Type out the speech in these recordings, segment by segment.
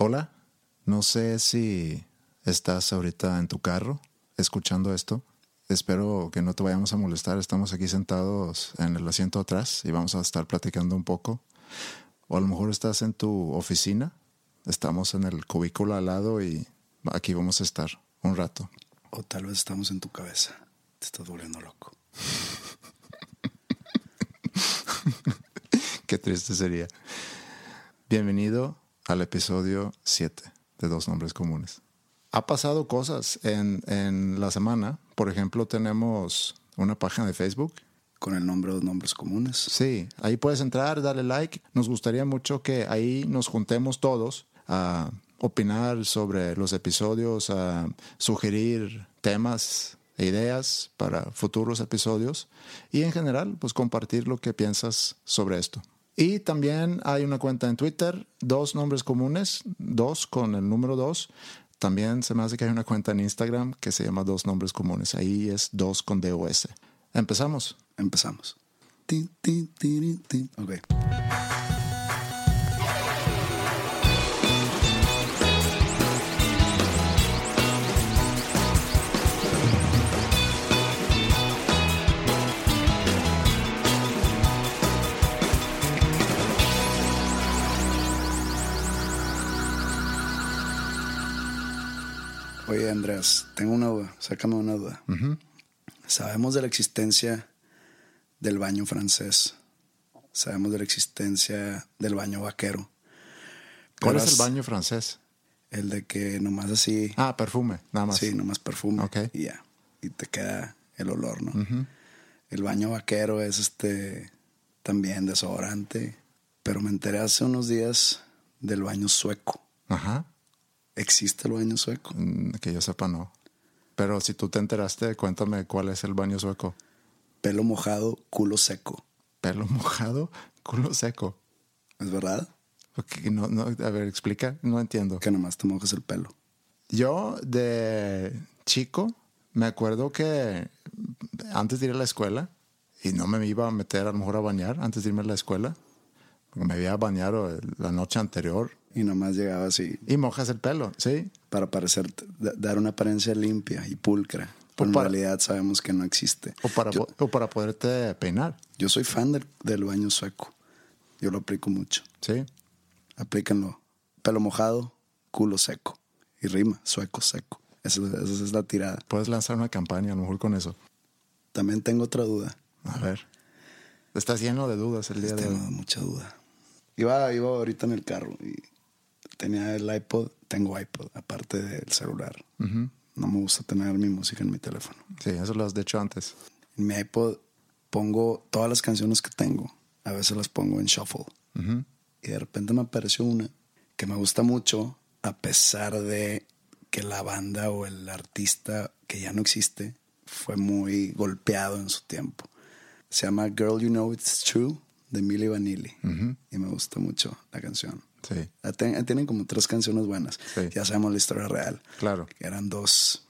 Hola, no sé si estás ahorita en tu carro escuchando esto. Espero que no te vayamos a molestar. Estamos aquí sentados en el asiento atrás y vamos a estar platicando un poco. O a lo mejor estás en tu oficina. Estamos en el cubículo al lado y aquí vamos a estar un rato. O tal vez estamos en tu cabeza. Te estás volviendo loco. Qué triste sería. Bienvenido al episodio 7 de Dos Nombres Comunes. Ha pasado cosas en, en la semana. Por ejemplo, tenemos una página de Facebook. Con el nombre de Dos Nombres Comunes. Sí, ahí puedes entrar, darle like. Nos gustaría mucho que ahí nos juntemos todos a opinar sobre los episodios, a sugerir temas e ideas para futuros episodios y en general, pues compartir lo que piensas sobre esto. Y también hay una cuenta en Twitter, dos nombres comunes, dos con el número dos. También se me hace que hay una cuenta en Instagram que se llama Dos Nombres Comunes. Ahí es dos con DOS. Empezamos. Empezamos. Tin, Oye, Andrés, tengo una duda. Sácame una duda. Sabemos de la existencia del baño francés. Sabemos de la existencia del baño vaquero. ¿Cuál es el baño francés? El de que nomás así. Ah, perfume, nada más. Sí, nomás perfume. Ok. Y ya. Y te queda el olor, ¿no? El baño vaquero es este también desodorante. Pero me enteré hace unos días del baño sueco. Ajá. ¿Existe el baño sueco? Mm, Que yo sepa, no. Pero si tú te enteraste, cuéntame cuál es el baño sueco. Pelo mojado, culo seco. Pelo mojado, culo seco. ¿Es verdad? Ok, no, no, a ver, explica. No entiendo. Que nomás te mojas el pelo. Yo de chico me acuerdo que antes de ir a la escuela, y no me iba a meter a lo mejor a bañar antes de irme a la escuela, me había bañado la noche anterior Y nomás llegaba así y mojas el pelo, ¿sí? para parecer, da- dar una apariencia limpia y pulcra. Pero en realidad sabemos que no existe. O para, yo, o para poderte peinar, yo soy fan del, del baño sueco. Yo lo aplico mucho. ¿sí? Aplíquenlo. Pelo mojado, culo seco. Y rima, sueco, seco. Esa, esa es la tirada. Puedes lanzar una campaña a lo mejor con eso. También tengo otra duda. A ver. Estás lleno de dudas el día de Tengo hoy. mucha duda. Iba, iba ahorita en el carro y tenía el iPod. Tengo iPod, aparte del celular. No me gusta tener mi música en mi teléfono. Sí, eso lo has dicho antes. En mi iPod pongo todas las canciones que tengo. A veces las pongo en shuffle. Y de repente me apareció una que me gusta mucho, a pesar de que la banda o el artista que ya no existe fue muy golpeado en su tiempo. Se llama Girl You Know It's True de Milli Vanilli. Y me gusta mucho la canción. Sí, La ten- Tienen como tres canciones buenas. Sí. Ya sabemos la historia real. claro. Que eran dos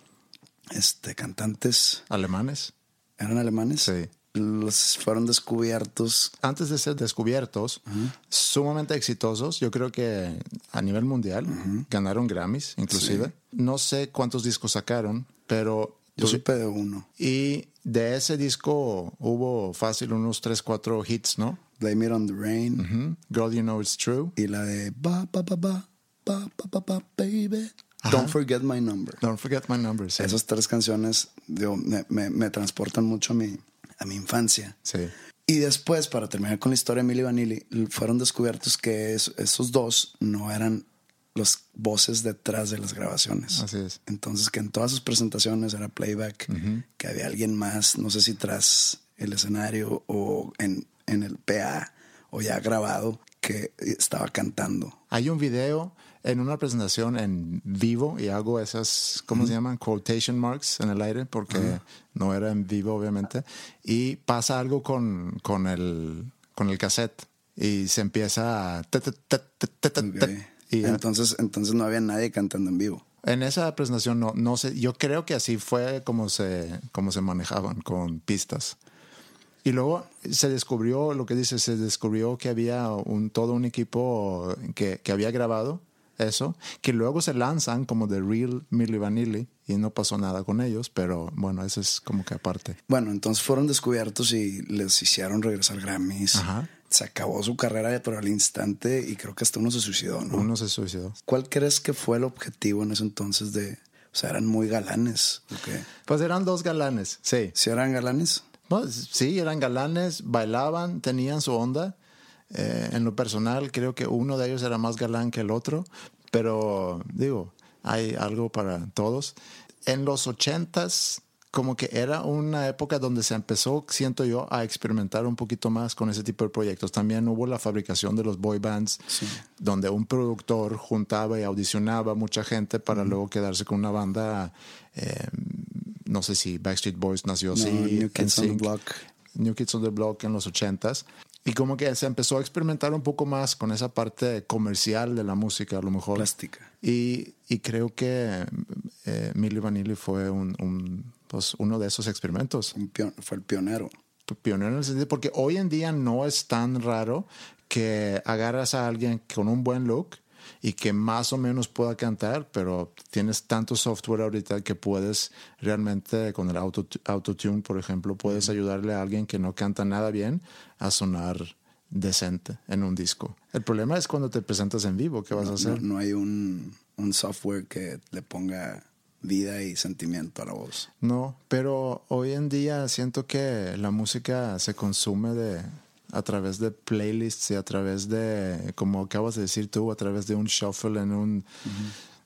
este, cantantes. ¿Alemanes? ¿Eran alemanes? Sí. Los fueron descubiertos. Antes de ser descubiertos, sumamente exitosos, yo creo que a nivel mundial ganaron Grammys, inclusive. No sé cuántos discos sacaron, pero Yo pues, supe de uno. Y de ese disco hubo fácil unos 3, 4 hits, ¿no? Blame It on the Rain. Uh -huh. Girl, You Know It's True. Y la de ba, ba, ba, ba, ba, ba, ba, baby. Ajá. Don't Forget My Number. Don't Forget My Number, sí. Esas tres canciones digo, me, me, me, transportan mucho a mi, a mi infancia. Sí. Y después, para terminar con la historia de Milli Vanilli, fueron descubiertos que es, esos dos no eran las voces detrás de las grabaciones. Así es. Entonces, que en todas sus presentaciones era playback, uh -huh. que había alguien más, no sé si tras el escenario o en en el PA o ya grabado, que estaba cantando. Hay un video en una presentación en vivo y hago esas, ¿cómo se llaman? Quotation marks en el aire porque no era en vivo, obviamente. Y pasa algo con, con, el, con el cassette y se empieza a... tet, tet, tet, tet, tet, tet, Ok. tet, y entonces, entonces no había nadie cantando en vivo. En esa presentación no, no sé, yo creo que así fue como se, como se manejaban con pistas. Y luego se descubrió, lo que dice, se descubrió que había un, todo un equipo que, que había grabado eso, que luego se lanzan como The Real Milli Vanilli y no pasó nada con ellos, pero bueno, eso es como que aparte. Bueno, entonces fueron descubiertos y les hicieron regresar Grammys. Ajá. Se acabó su carrera, pero al instante, y creo que hasta uno se suicidó, ¿no? Uno se suicidó. ¿Cuál crees que fue el objetivo en ese entonces de... O sea, eran muy galanes. ¿o qué? Pues eran dos galanes, sí. ¿Sí eran galanes? No, sí, eran galanes, bailaban, tenían su onda. Eh, en lo personal, creo que uno de ellos era más galán que el otro, pero digo, hay algo para todos. En los ochentas, como que era una época donde se empezó, siento yo, a experimentar un poquito más con ese tipo de proyectos. También hubo la fabricación de los boy bands, donde un productor juntaba y audicionaba mucha gente para luego quedarse con una banda. eh, no sé si Backstreet Boys nació así. New Kids on the. Block. New Kids on the Block en los ochentas. Y como que se empezó a experimentar un poco más con esa parte comercial de la música, a lo mejor. Plástica. Y, y creo que eh, Milli Vanilli fue un, un, pues, uno de esos experimentos. Un fue el pionero. Pionero en el sentido, porque hoy en día no es tan raro que agarras a alguien con un buen look y que más o menos pueda cantar, pero tienes tanto software ahorita que puedes realmente con el auto, autotune, por ejemplo, puedes ayudarle a alguien que no canta nada bien a sonar decente en un disco. El problema es cuando te presentas en vivo, ¿qué vas a No, hacer? no hay un, un software que le ponga vida y sentimiento a la voz. No, pero hoy en día siento que la música se consume de a través de playlists y a través de, como acabas de decir tú, a través de un shuffle en un...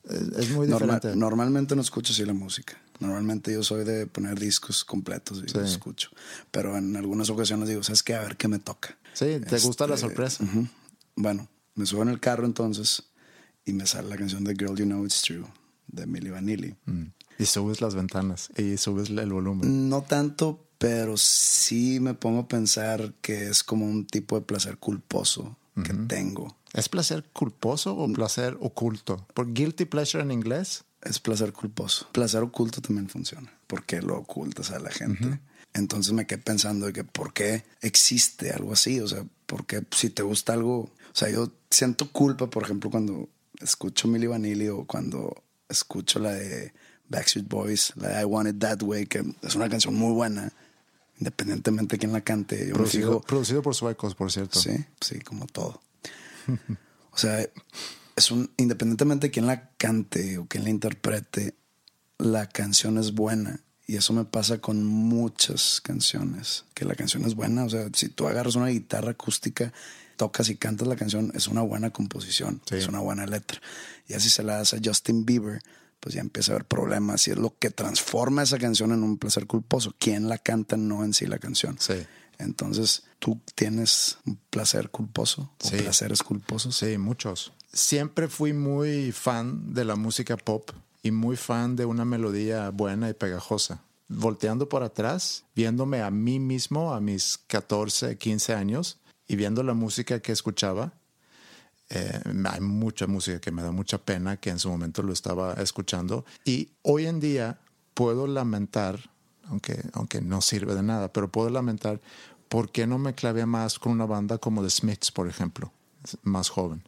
es, es muy Normal- diferente. normalmente no escucho así la música. Normalmente yo soy de poner discos completos y Sí. los escucho. Pero en algunas ocasiones digo, ¿sabes qué? A ver qué me toca. Sí, te gusta la Este, sorpresa. ujú. Bueno, me subo en el carro entonces y me sale la canción de Girl You Know It's True de Milli Vanilli. Mm. Y subes las ventanas y subes el volumen. No tanto, pero sí me pongo a pensar que es como un tipo de placer culposo que tengo. ¿Es placer culposo o placer oculto? ¿Por guilty pleasure en inglés? Es placer culposo. Placer oculto también funciona, porque lo ocultas a la gente. Entonces me quedé pensando de que por qué existe algo así, o sea, porque si te gusta algo, o sea, yo siento culpa, por ejemplo, cuando escucho Milli Vanilli o cuando escucho la de Backstreet Boys, la de I Want It That Way, que es una canción muy buena, independientemente de quién la cante. Yo me Producido, fijo, producido por suecos, por cierto. Sí, sí, como todo. o sea, es un, independientemente de quién la cante o quién la interprete, la canción es buena. Y eso me pasa con muchas canciones, que la canción es buena. O sea, si tú agarras una guitarra acústica, tocas y cantas la canción, es una buena composición, Sí. es una buena letra. Y así se la das a Justin Bieber, pues ya empieza a haber problemas. Y es lo que transforma esa canción en un placer culposo. ¿Quién la canta, no en sí la canción? Sí. Entonces, ¿tú tienes un placer culposo o Sí. placeres culposos? Sí, muchos. Siempre fui muy fan de la música pop y muy fan de una melodía buena y pegajosa. Volteando por atrás, viéndome a mí mismo a mis 14, 15 años y viendo la música que escuchaba, eh, hay mucha música que me da mucha pena que en su momento lo estaba escuchando. Y hoy en día puedo lamentar, aunque, aunque no sirve de nada, pero puedo lamentar por qué no me clavé más con una banda como The Smiths, por ejemplo, más joven.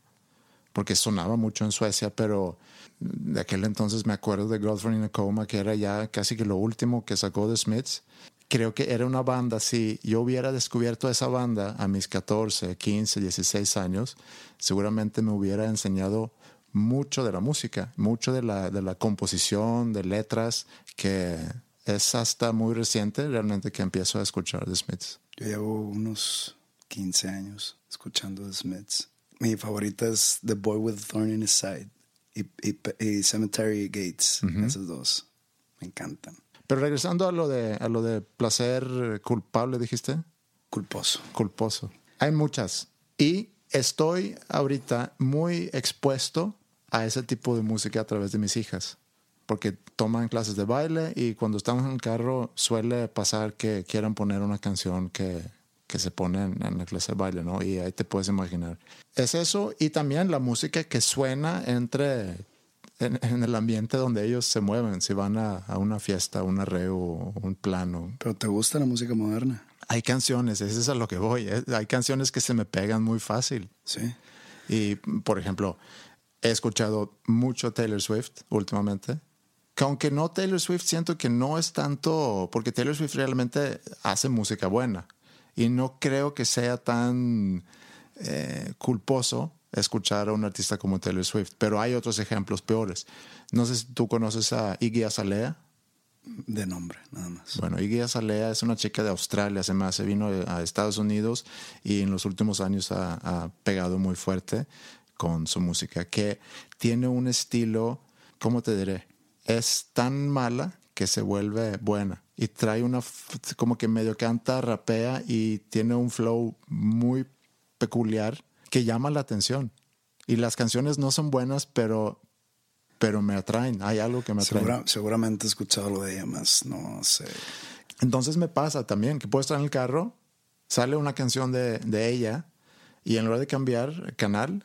Porque sonaba mucho en Suecia, pero de aquel entonces me acuerdo de Girlfriend in a Coma, que era ya casi que lo último que sacó The Smiths. Creo que era una banda, si yo hubiera descubierto esa banda a mis 14, 15, 16 años, seguramente me hubiera enseñado mucho de la música, mucho de la, de la composición, de letras, que es hasta muy reciente realmente que empiezo a escuchar The Smiths. Yo llevo unos 15 años escuchando The Smiths. Mi favorita es The Boy with a Thorn in His Side y, Cemetery Gates, esos dos. Me encantan. Pero regresando a lo de, a lo de placer culpable, dijiste. Culposo. Culposo. Hay muchas. Y estoy ahorita muy expuesto a ese tipo de música a través de mis hijas. Porque toman clases de baile y cuando estamos en el carro suele pasar que quieran poner una canción que, que se pone en, la clase de baile, ¿no? Y ahí te puedes imaginar. Es eso y también la música que suena entre en, el ambiente donde ellos se mueven, si van a, una fiesta, un arreo, un plano. ¿Pero te gusta la música moderna? Hay canciones, ese es a lo que voy. ¿eh? Hay canciones que se me pegan muy fácil. Sí. Y, por ejemplo, he escuchado mucho Taylor Swift últimamente. Que aunque no Taylor Swift, siento que no es tanto, porque Taylor Swift realmente hace música buena. Y no creo que sea tan eh, culposo escuchar a un artista como Taylor Swift, pero hay otros ejemplos peores. No sé si tú conoces a Iggy Azalea. De nombre, nada más. Bueno, Iggy Azalea es una chica de Australia, se me hace, vino a Estados Unidos y en los últimos años ha, pegado muy fuerte con su música, que tiene un estilo, ¿cómo te diré? Es tan mala que se vuelve buena y trae una, como que medio canta, rapea y tiene un flow muy peculiar que llama la atención. Y las canciones no son buenas, pero, pero me atraen. Hay algo que me atrae. seguramente he escuchado lo de ella más, no sé. Entonces me pasa también que puedo estar en el carro, sale una canción de, de ella y en lugar de cambiar canal,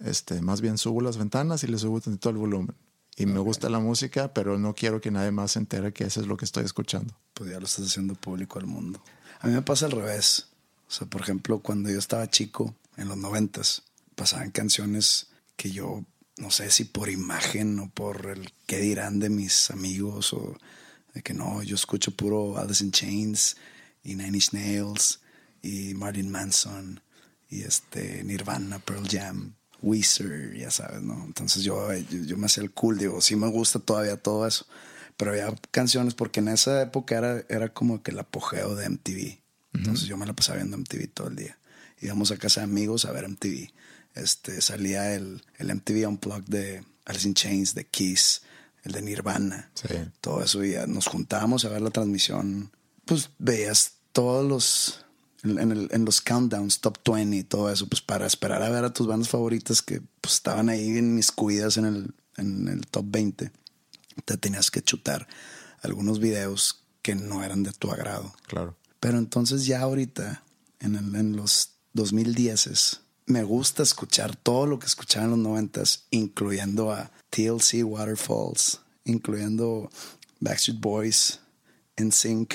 este, más bien subo las ventanas y le subo todo el volumen. Y me gusta la música, pero no quiero que nadie más se entere que eso es lo que estoy escuchando. Pues ya lo estás haciendo público al mundo. A mí me pasa al revés. O sea, por ejemplo, cuando yo estaba chico, en los noventas. Pasaban canciones que yo no sé si por imagen o por el qué dirán de mis amigos o de que no, yo escucho puro Alice in Chains y Nine Inch Nails y Martin Manson y este Nirvana, Pearl Jam, Weezer, ya sabes, ¿no? Entonces yo, yo, me hacía el cool, digo, sí me gusta todavía todo eso, pero había canciones porque en esa época era, era como que el apogeo de MTV. Entonces yo me la pasaba viendo MTV todo el día íbamos a casa de amigos a ver MTV. Este, salía el, el MTV Unplugged de Alice in Chains, de Kiss, el de Nirvana, todo eso. Y nos juntábamos a ver la transmisión. Pues veías todos los, en, el, en, los countdowns, top 20 y todo eso, pues para esperar a ver a tus bandas favoritas que pues, estaban ahí en mis cuidas en el, en el top 20. Te tenías que chutar algunos videos que no eran de tu agrado. Claro. Pero entonces ya ahorita, en, el, en los 2010 me gusta escuchar todo lo que escuchaba en los 90 incluyendo a TLC Waterfalls, incluyendo Backstreet Boys, NSYNC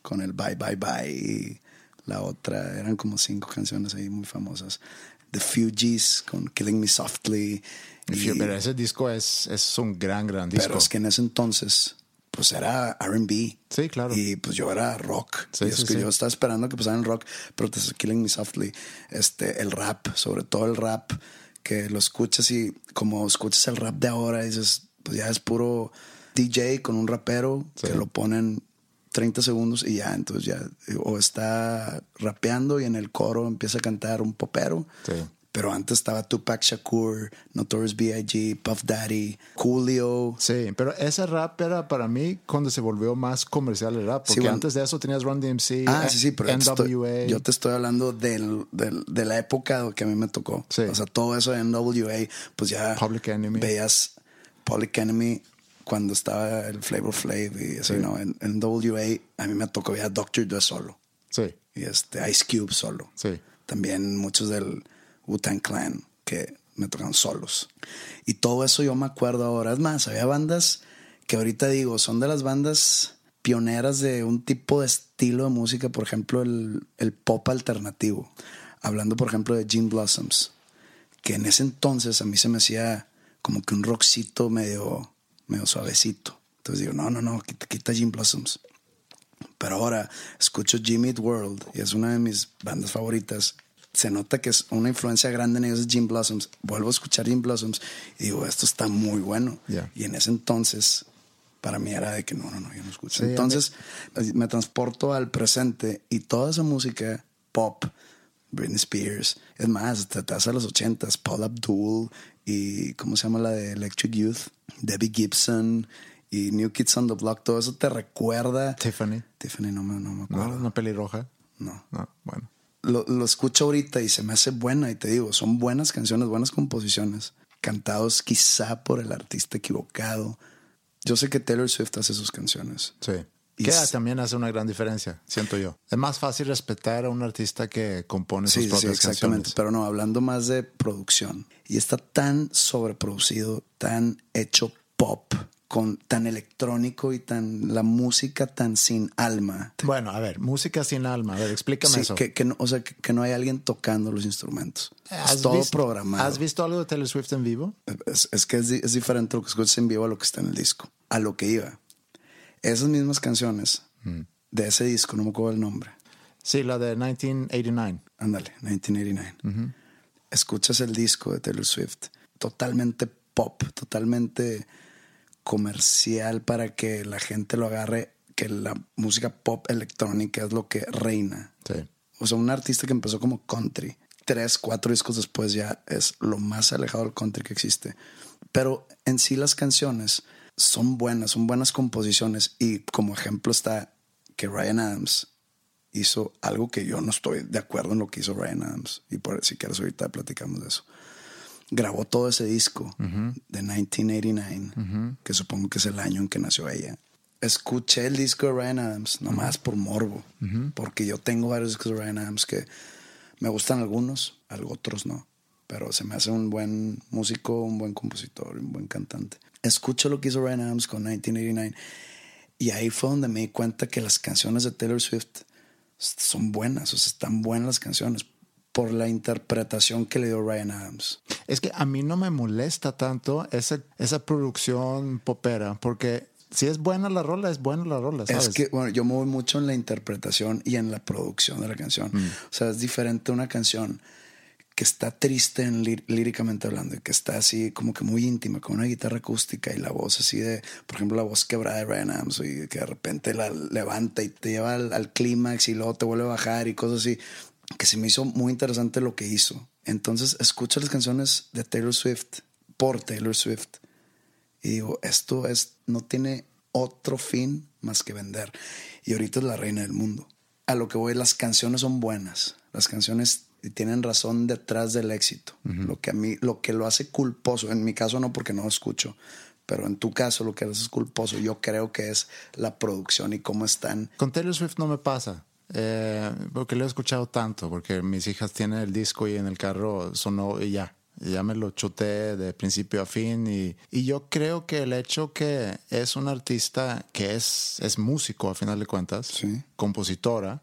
con el Bye Bye Bye y la otra, eran como cinco canciones ahí muy famosas. The Fugees con Killing Me Softly. pero ese disco es, es un gran, gran disco. Pero es que en ese entonces pues era RB. Sí, claro. Y pues yo era rock. y es que yo estaba esperando que pasaran el rock, pero te Killing Me Softly. Este, el rap, sobre todo el rap, que lo escuchas y como escuchas el rap de ahora, dices, pues ya es puro DJ con un rapero que lo ponen 30 segundos y ya, entonces ya, o está rapeando y en el coro empieza a cantar un popero. Sí. Pero antes estaba Tupac Shakur, Notorious B.I.G., Puff Daddy, Coolio. Sí, pero ese rap era para mí cuando se volvió más comercial el rap. Porque antes de eso tenías Run DMC, ah, sí, sí, pero NWA. yo te estoy hablando del, de la época que a mí me tocó. O sea, todo eso de NWA, pues ya Public Enemy. veías Public Enemy cuando estaba el Flavor Flav y así, ¿no? En, NWA a mí me tocó ya Doctor Dre solo. Sí. Y este Ice Cube solo. Sí. También muchos del Wu-Tang Clan, que me tocan solos. Y todo eso yo me acuerdo ahora. Es más, había bandas que ahorita digo, son de las bandas pioneras de un tipo de estilo de música, por ejemplo, el, el pop alternativo. Hablando, por ejemplo, de Gene Blossoms, que en ese entonces a mí se me hacía como que un rockcito medio, medio suavecito. Entonces digo, no, no, no, quita, quita Gene Blossoms. Pero ahora escucho Jimmy World y es una de mis bandas favoritas. Se nota que es una influencia grande en ellos es Jim Blossoms. Vuelvo a escuchar Jim Blossoms y digo, esto está muy bueno. Yeah. Y en ese entonces, para mí era de que no, no, no, yo no escucho. Sí, entonces me transporto al presente y toda esa música pop, Britney Spears, es más, te, a los ochentas, Paul Abdul y ¿cómo se llama la de Electric Youth? Debbie Gibson y New Kids on the Block, todo eso te recuerda. Tiffany. Tiffany, no me, no me ¿No? acuerdo. Una pelirroja. No. No, bueno. Lo, lo escucho ahorita y se me hace buena y te digo, son buenas canciones, buenas composiciones, cantados quizá por el artista equivocado. Yo sé que Taylor Swift hace sus canciones. Sí. Y Que s- también hace una gran diferencia, siento yo. Es más fácil respetar a un artista que compone sus Sí, sí, propias exactamente. canciones. Pero no, hablando más de producción. Y está tan sobreproducido, tan hecho pop, con tan electrónico y tan la música tan sin alma. Bueno, a ver, música sin alma. A ver, explícame Sí, eso. que, que no, o sea, que, que no hay alguien tocando los instrumentos. ¿Has Es todo visto- programado. ¿Has visto algo de Taylor Swift en vivo? Es, es que es, es diferente lo que escuchas en vivo a lo que está en el disco. A lo que iba. Esas mismas canciones Mm. de ese disco, no me acuerdo el nombre. Sí, la de 1989. Ándale, 1989. Escuchas el disco de Taylor Swift. Totalmente pop, totalmente comercial para que la gente lo agarre, que la música pop electrónica es lo que reina. Sí. O sea, un artista que empezó como country, tres, cuatro discos después ya es lo más alejado del country que existe. Pero en sí las canciones son buenas, son buenas composiciones y como ejemplo está que Ryan Adams hizo algo que yo no estoy de acuerdo en lo que hizo Ryan Adams y por si quieres ahorita platicamos de eso. Grabó todo ese disco de 1989, que supongo que es el año en que nació ella. Escuché el disco de Ryan Adams nomás por morbo, porque yo tengo varios discos de Ryan Adams que me gustan algunos, algo otros no, pero se me hace un buen músico, un buen compositor, un buen cantante. Escucho lo que hizo Ryan Adams con 1989 y ahí fue donde me di cuenta que las canciones de Taylor Swift son buenas, o sea, están buenas las canciones por la interpretación que le dio Ryan Adams. Es que a mí no me molesta tanto esa, esa producción popera, porque si es buena la rola, es buena la rola, ¿sabes? Es que, bueno, yo me voy mucho en la interpretación y en la producción de la canción. O sea, es diferente una canción que está triste en lí- líricamente hablando y que está así como que muy íntima, con una guitarra acústica y la voz así de, por ejemplo, la voz quebrada de Ryan Adams y que de repente la levanta y te lleva al, al clímax y luego te vuelve a bajar y cosas así, que se me hizo muy interesante lo que hizo. Entonces escucho las canciones de Taylor Swift por Taylor Swift y digo, esto es, no tiene otro fin más que vender. Y ahorita es la reina del mundo. A lo que voy, las canciones son buenas. Las canciones tienen razón detrás del éxito. Lo que a mí, lo que lo hace culposo, en mi caso no porque no lo escucho, pero en tu caso lo que lo hace culposo, yo creo que es la producción y cómo están. Con Taylor Swift no me pasa. Eh, porque lo he escuchado tanto, porque mis hijas tienen el disco y en el carro sonó y ya. y ya me lo chuté de principio a fin y, y yo creo que el hecho que es un artista que es, es músico a final de cuentas, Sí. compositora,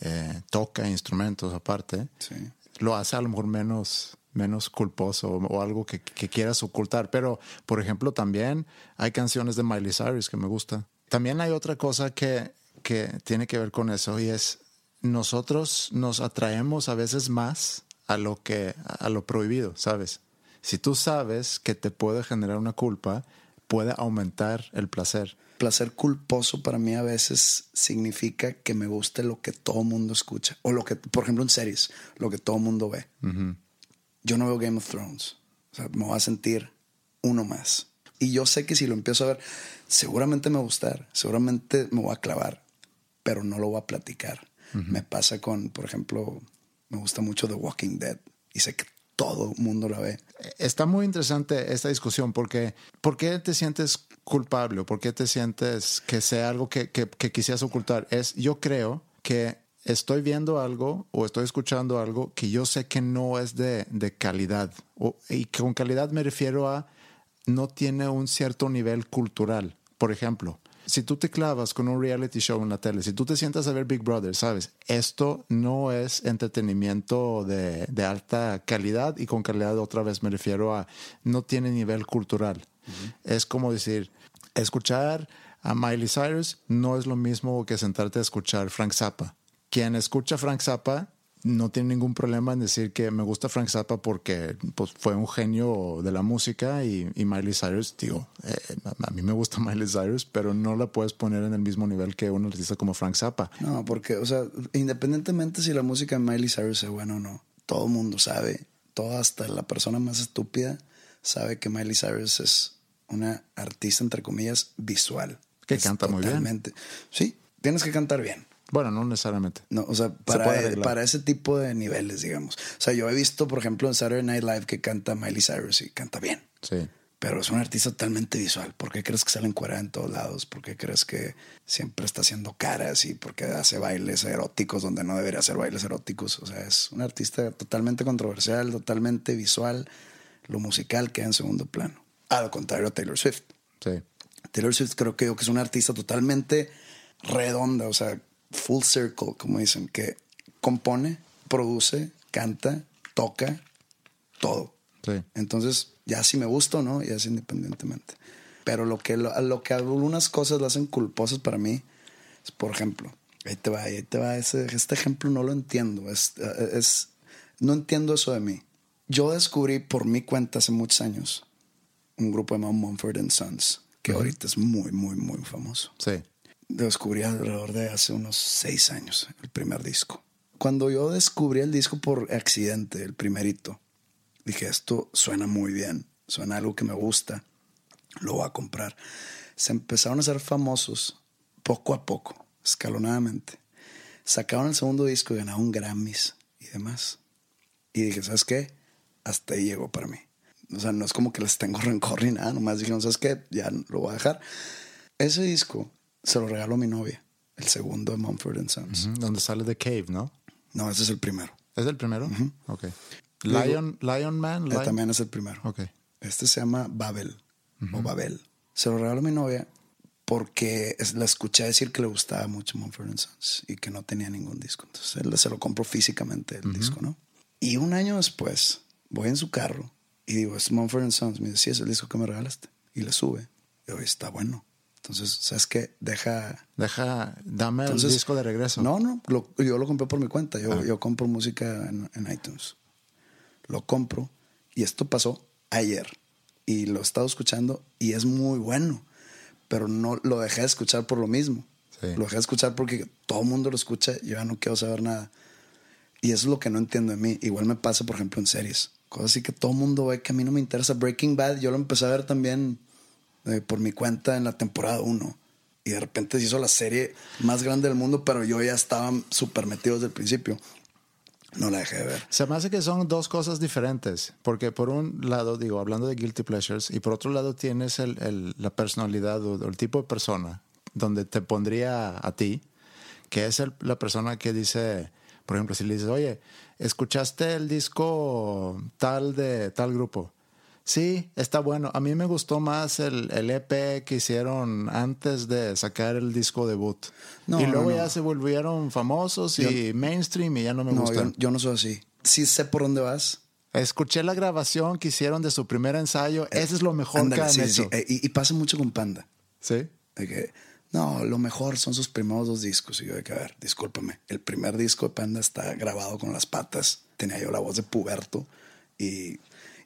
eh, toca instrumentos aparte, Sí. lo hace a lo mejor menos, menos culposo o, o algo que, que quieras ocultar. Pero, por ejemplo, también hay canciones de Miley Cyrus que me gustan. También hay otra cosa que, que tiene que ver con eso y es nosotros nos atraemos a veces más a lo que a lo prohibido, ¿sabes? Si tú sabes que te puede generar una culpa, puede aumentar el placer. Placer culposo para mí a veces significa que me guste lo que todo mundo escucha. O lo que, por ejemplo, en series, lo que todo mundo ve. Yo no veo Game of Thrones. O sea, me voy a sentir uno más. Y yo sé que si lo empiezo a ver, seguramente me va a gustar, seguramente me voy a clavar, pero no lo voy a platicar. Me pasa con, por ejemplo, me gusta mucho The Walking Dead y sé que todo mundo la ve. Está muy interesante esta discusión porque ¿por qué te sientes culpable por qué te sientes que sea algo que, que, que quisieras ocultar? Es yo creo que estoy viendo algo o estoy escuchando algo que yo sé que no es de, de calidad. O- y con calidad me refiero a no tiene un cierto nivel cultural. Por ejemplo, si tú te clavas con un reality show en la tele, si tú te sientas a ver Big Brother, sabes, esto no es entretenimiento de, de alta calidad y con calidad otra vez me refiero a no tiene nivel cultural. Es como decir, escuchar a Miley Cyrus no es lo mismo que sentarte a escuchar Frank Zappa. Quien escucha Frank Zappa no tiene ningún problema en decir que me gusta Frank Zappa porque pues, fue un genio de la música y, Miley Cyrus, digo, eh, a mí me gusta Miley Cyrus, pero no la puedes poner en el mismo nivel que un artista como Frank Zappa. No, porque, o sea, independientemente si la música de Miley Cyrus es buena o no, todo el mundo sabe, todo hasta la persona más estúpida sabe que Miley Cyrus es una artista, entre comillas, visual. Que canta muy bien. Sí, tienes que cantar bien. Bueno, no necesariamente. No, o sea, para, para, ese tipo de niveles, digamos. O sea, yo he visto, por ejemplo, en Saturday Night Live que canta Miley Cyrus y canta bien. Sí. Pero es un artista totalmente visual. ¿Por qué crees que sale en cuera en todos lados? ¿Por qué crees que siempre está haciendo caras y por qué hace bailes eróticos donde no debería hacer bailes eróticos? O sea, es un artista totalmente controversial, totalmente visual. Lo musical queda en segundo plano. A lo contrario a Taylor Swift. Sí. Taylor Swift creo que, que es una artista totalmente redonda, o sea, full circle, como dicen, que compone, produce, canta, toca, todo. Entonces, ya si me gusta o no, ya es independientemente. Pero lo que, lo, lo que algunas cosas lo hacen culposas para mí es, por ejemplo, ahí te va, ahí te va, ese, este ejemplo no lo entiendo, es, es, no entiendo eso de mí. Yo descubrí por mi cuenta hace muchos años un grupo llamado Mumford Sons, que ahorita es muy, muy, muy famoso. Sí descubrí alrededor de hace unos seis años el primer disco. Cuando yo descubrí el disco por accidente, el primerito, dije, esto suena muy bien, suena algo que me gusta, lo voy a comprar. Se empezaron a hacer famosos poco a poco, escalonadamente. Sacaron el segundo disco y ganaron Grammys y demás. Y dije, ¿sabes qué? Hasta ahí llegó para mí. O sea, no es como que les tengo rencor ni nada, nomás dijeron, ¿sabes qué? Ya lo voy a dejar. Ese disco se lo regaló mi novia, el segundo de Mumford Sons. Donde sale The Cave, ¿no? No, ese es el primero. ¿Es el primero? Ok. Lion, Lion Man. Eh, también es el primero. Ok. Este se llama Babel o Babel. Se lo regaló a mi novia porque la escuché decir que le gustaba mucho Mumford Sons y que no tenía ningún disco. Entonces él se lo compró físicamente el disco, ¿no? Y un año después voy en su carro y digo, es Mumford Sons. Me dice, sí, es el disco que me regalaste. Y le sube. Y digo, está bueno. Entonces, ¿sabes qué? Deja. Deja, dame el disco de regreso. No, no, yo lo compré por mi cuenta. Yo, ah. yo compro música en, iTunes. Lo compro y esto pasó ayer. Y lo he estado escuchando y es muy bueno. Pero no lo dejé de escuchar por lo mismo. Lo dejé de escuchar porque todo el mundo lo escucha y yo ya no quiero saber nada. Y eso es lo que no entiendo de mí. Igual me pasa, por ejemplo, en series. Cosas así que todo el mundo ve que a mí no me interesa. Breaking Bad, yo lo empecé a ver también eh, por mi cuenta en la temporada 1. Y de repente se hizo la serie más grande del mundo, pero yo ya estaba súper metido desde el principio. No la dejé de ver. Se me hace que son dos cosas diferentes, porque por un lado, digo, hablando de guilty pleasures, y por otro lado tienes el, la personalidad o el tipo de persona donde te pondría a ti, que es la persona que dice, por ejemplo, si le dices, oye, ¿escuchaste el disco tal de tal grupo? Sí, está bueno. A mí me gustó más el, el EP que hicieron antes de sacar el disco debut. y luego ya se volvieron famosos y mainstream y ya no me no, Yo, yo, no soy así. Sí sé por dónde vas. Escuché la grabación que hicieron de su primer ensayo. Eh, Ese es lo mejor que han hecho. Eh, y, pasa mucho con Panda. Sí. Que, no, lo mejor son sus primeros dos discos. Y yo de que, a ver, discúlpame. El primer disco de Panda está grabado con las patas. Tenía yo la voz de puberto. Y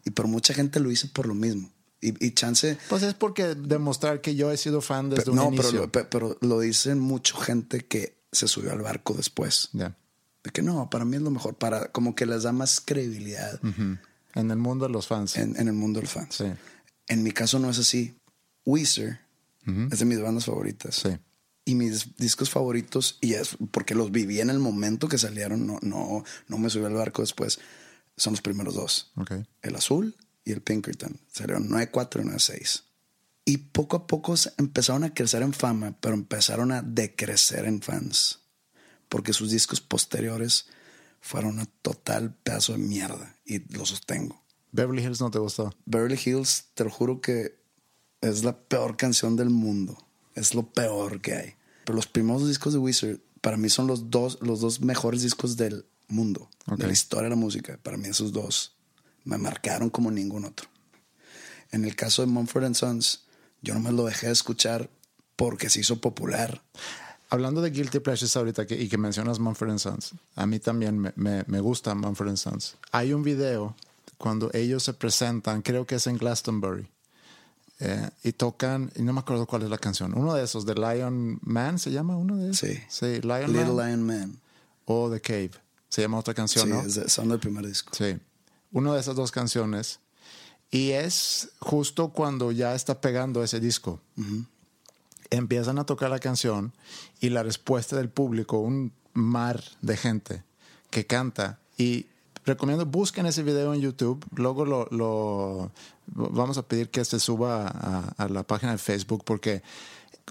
y por mucha gente lo hice por lo mismo. Y, chance. Pues es porque demostrar que yo he sido fan desde un no, inicio. Pero, pero lo dicen mucha gente que se subió al barco después. Ya. De que no, para mí es lo mejor. Para como que les da más credibilidad. En el mundo de los fans. En, el mundo de los fans. Sí. En mi caso no es así. Weezer es de mis bandas favoritas. Sí. Y mis discos favoritos, y es porque los viví en el momento que salieron, no, no, no me subí al barco después son los primeros dos. El azul y el Pinkerton. Salieron 9-4 y 9-6. Y poco a poco empezaron a crecer en fama, pero empezaron a decrecer en fans. Porque sus discos posteriores fueron un total pedazo de mierda. Y lo sostengo. Beverly Hills no te gustó. Beverly Hills, te lo juro que es la peor canción del mundo. Es lo peor que hay. Pero los primeros discos de Wizard, para mí son los dos, los dos mejores discos del mundo, de la historia de la música. Para mí esos dos me marcaron como ningún otro. En el caso de Mumford Sons, yo nomás lo dejé de escuchar porque se hizo popular. Hablando de Guilty Pleasures ahorita que, y que mencionas Mumford Sons, a mí también me, me, me gusta Mumford Sons. Hay un video cuando ellos se presentan, creo que es en Glastonbury, eh, y tocan, y no me acuerdo cuál es la canción, uno de esos, de Lion Man, ¿se llama uno de esos? Sí. Sí, Lion Little Man. Lion Man. O The Cave, se llama otra canción, Sí, ¿no? es de- son del primer disco. Sí, una de esas dos canciones. Y es justo cuando ya está pegando ese disco. Empiezan a tocar la canción y la respuesta del público, un mar de gente que canta. Y recomiendo, busquen ese video en YouTube. Luego lo, lo- vamos a pedir que se suba a, a la página de Facebook porque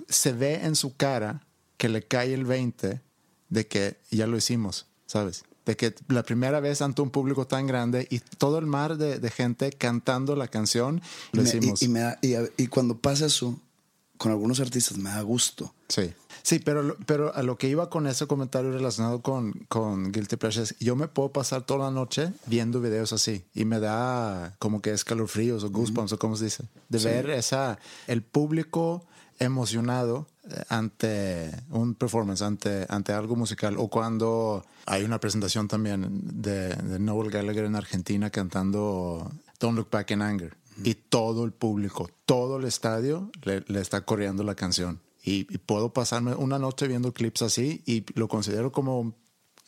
se ve en su cara que le cae el 20 de que ya lo hicimos, ¿sabes? De que la primera vez ante un público tan grande y todo el mar de, de gente cantando la canción, lo hicimos. y, y me da- y y cuando pasa eso, con algunos artistas me da gusto. Sí, sí, pero, pero a lo que iba con ese comentario relacionado con, con Guilty Pleasures, yo me puedo pasar toda la noche viendo videos así y me da como que escalofríos o goosebumps o como se dice, de ver esa, el público emocionado eh, ante un performance, ante, ante algo musical o cuando hay una presentación también de, de Noel Gallagher en Argentina cantando Don't Look Back in Anger y todo el público, todo el estadio le, le está coreando la canción. Y, y puedo pasarme una noche viendo clips así y lo considero como,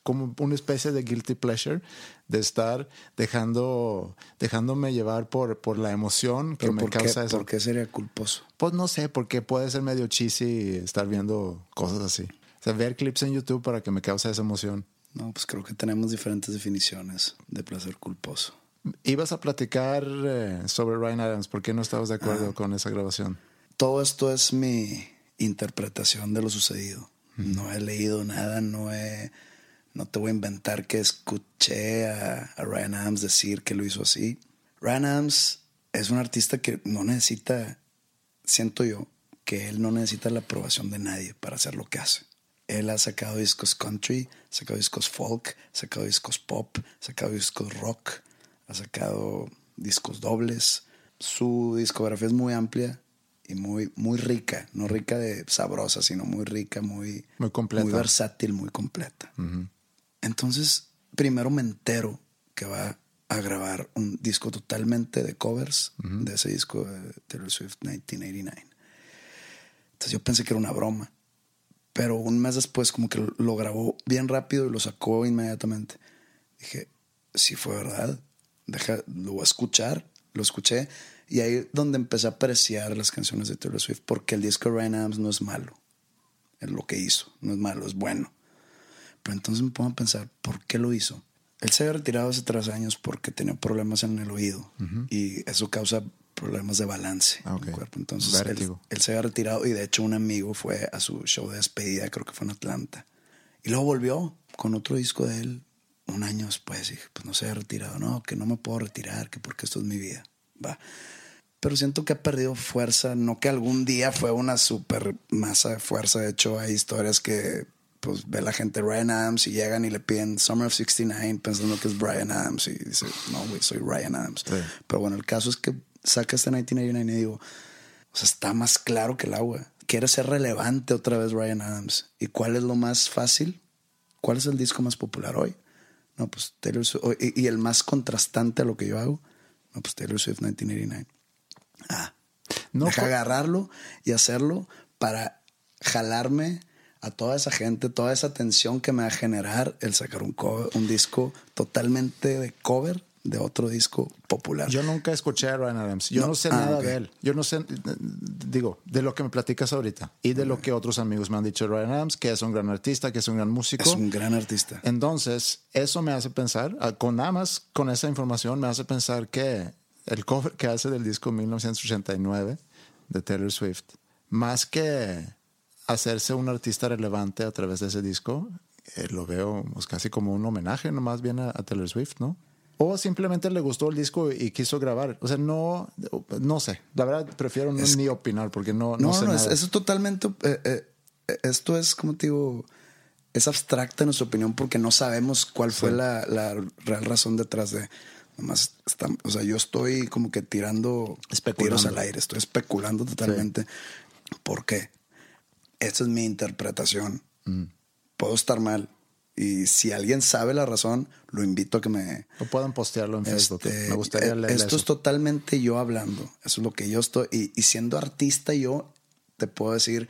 como una especie de guilty pleasure de estar dejando, dejándome llevar por, por la emoción que me ¿por qué, causa eso. ¿por qué sería culposo? Pues no sé, porque puede ser medio cheesy estar viendo cosas así. O sea, ver clips en YouTube para que me cause esa emoción. No, pues creo que tenemos diferentes definiciones de placer culposo. Ibas a platicar eh, sobre Ryan Adams. ¿Por qué no estabas de acuerdo Ah. con esa grabación? Todo esto es mi interpretación de lo sucedido. No he leído nada, no he, no te voy a inventar que escuché a, a Ryan Adams decir que lo hizo así. Ryan Adams es un artista que no necesita, siento yo, que él no necesita la aprobación de nadie para hacer lo que hace. Él ha sacado discos country, ha sacado discos folk, ha sacado discos pop, ha sacado discos rock, ha sacado discos dobles. Su discografía es muy amplia y muy, muy rica, no rica de sabrosa, sino muy rica, muy, Muy completa. muy versátil, muy completa. Entonces, primero me entero que va a grabar un disco totalmente de covers de ese disco de Taylor Swift 1989. Entonces yo pensé que era una broma. Pero un mes después como que lo, grabó bien rápido y lo sacó inmediatamente. Dije, si fue verdad, deja, lo voy a escuchar. Lo escuché y ahí donde empecé a apreciar las canciones de Taylor Swift porque el disco de Ryan Adams no es malo. Es lo que hizo, no es malo, es bueno. Pero entonces me pongo a pensar, ¿por qué lo hizo? Él se había retirado hace tres años porque tenía problemas en el oído y eso causa problemas de balance Ah, en el cuerpo. Entonces él, él se había retirado y de hecho un amigo fue a su show de despedida, creo que fue en Atlanta. Y luego volvió con otro disco de él un año después. Y dije, pues no se había retirado. No, que no me puedo retirar, que porque esto es mi vida. Va. Pero siento que ha perdido fuerza. No que algún día fue una super masa de fuerza. De hecho, hay historias que pues ve la gente Ryan Adams y llegan y le piden Summer of 69 pensando que es Brian Adams y dice, no, güey, soy Ryan Adams. Sí. Pero bueno, el caso es que saca este 1989 y digo, o sea, está más claro que el agua. Quiere ser relevante otra vez Ryan Adams. ¿Y cuál es lo más fácil? ¿Cuál es el disco más popular hoy? No, pues Taylor Swift. Y, y el más contrastante a lo que yo hago. No, pues Taylor Swift 1989. Ah, No deja agarrarlo y hacerlo para jalarme a toda esa gente, toda esa atención que me va a generar el sacar un, cover- un disco totalmente de cover de otro disco popular. Yo nunca escuché a Ryan Adams. Yo no, No. sé Ah, nada de él. Yo no sé, digo, de lo que me platicas ahorita y de lo que otros amigos me han dicho de Ryan Adams, que es un gran artista, que es un gran músico. es un gran artista. Entonces, eso me hace pensar, con nada más con esa información, me hace pensar que el cover que hace del disco 1989 de Taylor Swift, más que hacerse un artista relevante a través de ese disco, eh, lo veo pues, casi como un homenaje nomás bien a, a Taylor Swift, ¿no? O simplemente le gustó el disco y quiso grabar. O sea, no, no sé. La verdad, prefiero no Es- ni opinar porque no, no, No, sé no, nada. eso es totalmente. eh, eh, esto es, como te digo, es abstracta nuestra opinión porque no sabemos cuál fue la, la real razón detrás de. Nomás está- o sea, yo estoy como que tirando tiros al aire, estoy especulando totalmente. ¿Por qué? Esa es mi interpretación. Puedo estar mal. Y si alguien sabe la razón, lo invito a que me... O puedan postearlo en Facebook. Este, Me gustaría eh, leer Esto eso. es totalmente yo hablando. Eso es lo que yo estoy. Y, y siendo artista, yo te puedo decir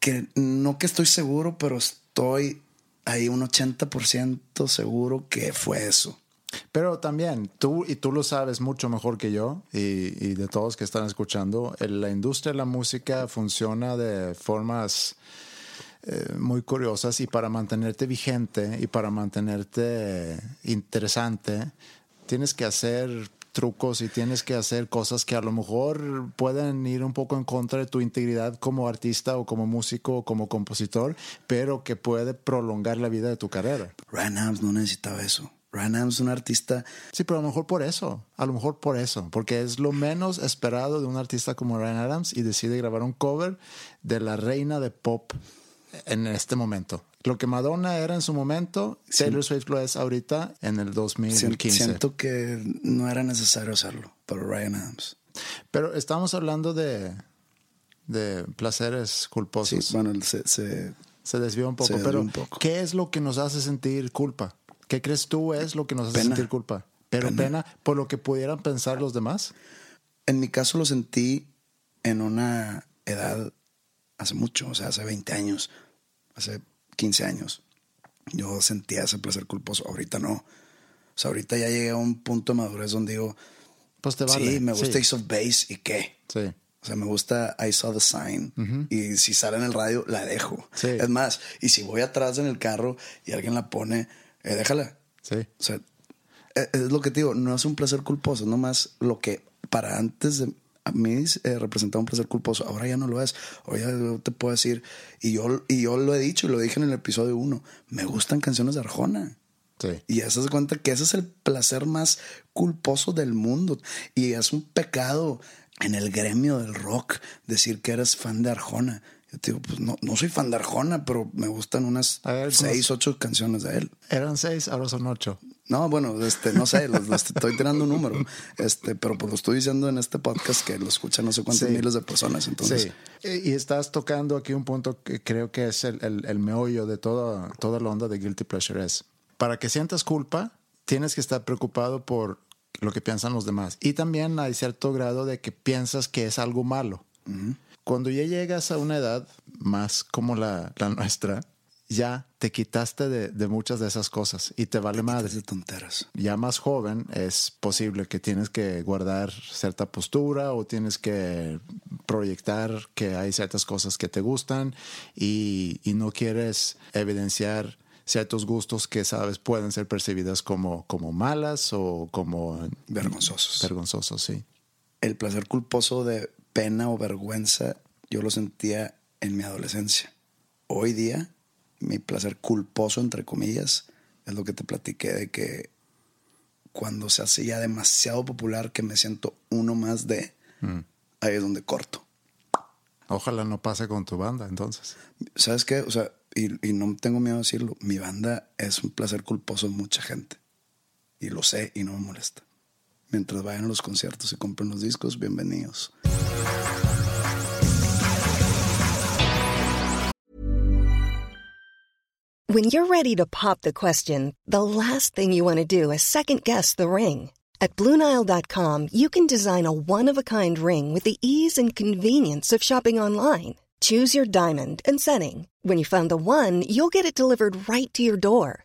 que no que estoy seguro, pero estoy ahí un 80% seguro que fue eso. Pero también, tú y tú lo sabes mucho mejor que yo y, y de todos que están escuchando, el- la industria de la música funciona de formas eh, muy curiosas y para mantenerte vigente y para mantenerte interesante, tienes que hacer trucos y tienes que hacer cosas que a lo mejor pueden ir un poco en contra de tu integridad como artista o como músico o como compositor, pero que puede prolongar la vida de tu carrera. Ryan Adams no necesitaba eso. Ryan Adams es un artista. Sí, pero a lo mejor por eso, a lo mejor por eso, porque es lo menos esperado de un artista como Ryan Adams y decide grabar un cover de la reina de pop en este momento. Lo que Madonna era en su momento, Taylor Swift lo es ahorita en el sien- 2015. Siento que no era necesario hacerlo, pero Ryan Adams. Pero estamos hablando de, de placeres Sí, culposos. bueno, se, se- Se desvió un poco, Se desvió pero un poco. ¿qué es lo que nos hace sentir culpa? ¿Qué crees tú es lo que nos hace Pena. sentir culpa? Pero Pena. pena por lo que pudieran pensar los demás. En mi caso lo sentí en una edad hace mucho, o sea, hace 20 años, hace 15 años. Yo sentía ese placer culposo, ahorita no. O sea, ahorita ya llegué a un punto de madurez donde digo, Pues te vale. sí, me gusta Sí. Ace of Base y qué. Sí. O sea, me gusta I Saw the Sign. Y si sale en el radio, la dejo. Sí. Es más, y si voy atrás en el carro y alguien la pone, eh, déjala. Sí. O sea, e- es lo que te digo, no es un placer culposo, es nomás lo que para antes de a mí eh, representaba un placer culposo, ahora ya no lo es. Ahora ya yo te puedo decir, y yo, y yo lo he dicho y lo dije en el episodio 1, me gustan canciones de Arjona. Sí. Y ya se das cuenta que ese es el placer más culposo del mundo. Y es un pecado en el gremio del rock decir que eres fan de Arjona. Yo te digo, pues no, no soy fan de Arjona, pero me gustan unas ver, seis, ocho canciones de él. Eran seis, ahora son ocho. No, bueno, este, no sé, los, los estoy tirando un número, este, pero pues lo estoy diciendo en este podcast que lo escuchan no sé cuántos Sí. miles de personas. Entonces, sí. Y y estás tocando aquí un punto que creo que es el, el- el meollo de toda, toda la onda de Guilty Pleasure. Es para que sientas culpa, tienes que estar preocupado por lo que piensan los demás. Y también hay cierto grado de que piensas que es algo malo. Cuando ya llegas a una edad más como la, la nuestra, ya te quitaste de, de muchas de esas cosas y te vale madre es de tonteras. ya más joven es posible que tienes que guardar cierta postura o tienes que proyectar que hay ciertas cosas que te gustan y, y no quieres evidenciar ciertos gustos que sabes pueden ser percibidas como, como malas o como Vergonzosos. vergonzosos, sí. el placer culposo de pena o vergüenza, yo lo sentía en mi adolescencia. Hoy día, mi placer culposo, entre comillas, es lo que te platiqué de que cuando se hace ya demasiado popular que me siento uno más de, ahí es donde corto. Ojalá no pase con tu banda, entonces. ¿Sabes qué? O sea, y, y no tengo miedo de decirlo, mi banda es un placer culposo en mucha gente. Y lo sé y no me molesta. Mientras vayan a los conciertos y compren los discos, bienvenidos. When you're ready to pop the question, the last thing you want to do is second guess the ring. At Bluenile.com, you can design a one of a kind ring with the ease and convenience of shopping online. Choose your diamond and setting. When you find the one, you'll get it delivered right to your door.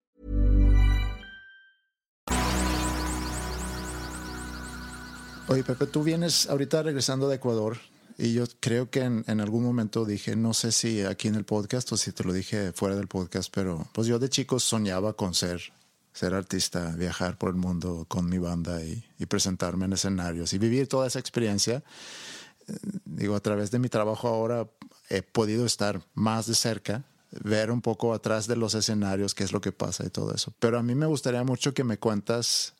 Oye, Pepe, tú vienes ahorita regresando de Ecuador Y yo creo que en, en, algún momento dije, no sé si aquí en el podcast o si te lo dije fuera del podcast, pero pues yo de chico soñaba con ser, ser artista, viajar por el mundo con mi banda y, y presentarme en escenarios y vivir toda esa experiencia. Eh, digo, a través de mi trabajo ahora he podido estar más de cerca, ver un poco atrás de los escenarios, qué es lo que pasa y todo eso. Pero a mí me gustaría mucho que me cuentas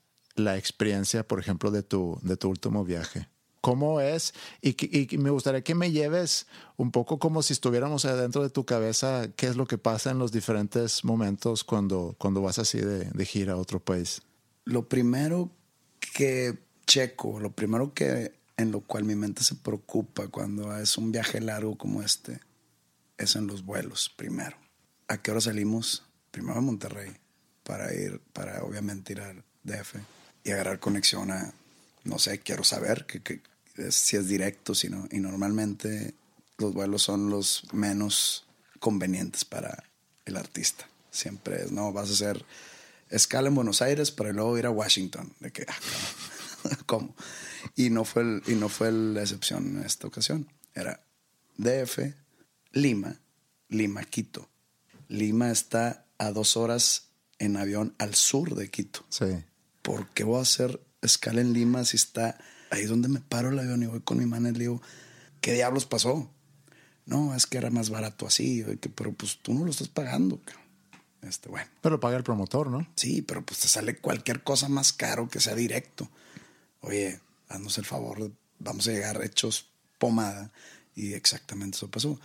la experiencia, por ejemplo, de tu, de tu último viaje cómo es y, y, me gustaría que me lleves un poco como si estuviéramos adentro de tu cabeza, qué es lo que pasa en los diferentes momentos cuando, cuando vas así de, de gira a otro país. Lo primero que checo, lo primero que en lo cual mi mente se preocupa cuando es un viaje largo como este, es en los vuelos primero. ¿A qué hora salimos? Primero a Monterrey para ir, para obviamente ir al DF y agarrar conexión a, no sé, quiero saber que, si es directo, sino, y normalmente los vuelos son los menos convenientes para el artista. Siempre es, no, vas a hacer escala en Buenos Aires para luego ir a Washington. De que, ah, ¿cómo? Y no fue, y no fue la excepción en esta ocasión. Era DF, Lima, Lima, Quito. Lima está a dos horas en avión al sur de Quito. Sí. ¿Por qué voy a hacer escala en Lima si está ahí donde me paro el avión y voy con mi manager y le digo, ¿qué diablos pasó? No, es que era más barato así, pero pues tú no lo estás pagando. Este, bueno. Pero paga el promotor, ¿no? Sí, pero pues te sale cualquier cosa más caro que sea directo. Oye, haznos el favor, vamos a llegar hechos pomada. Y exactamente eso pasó.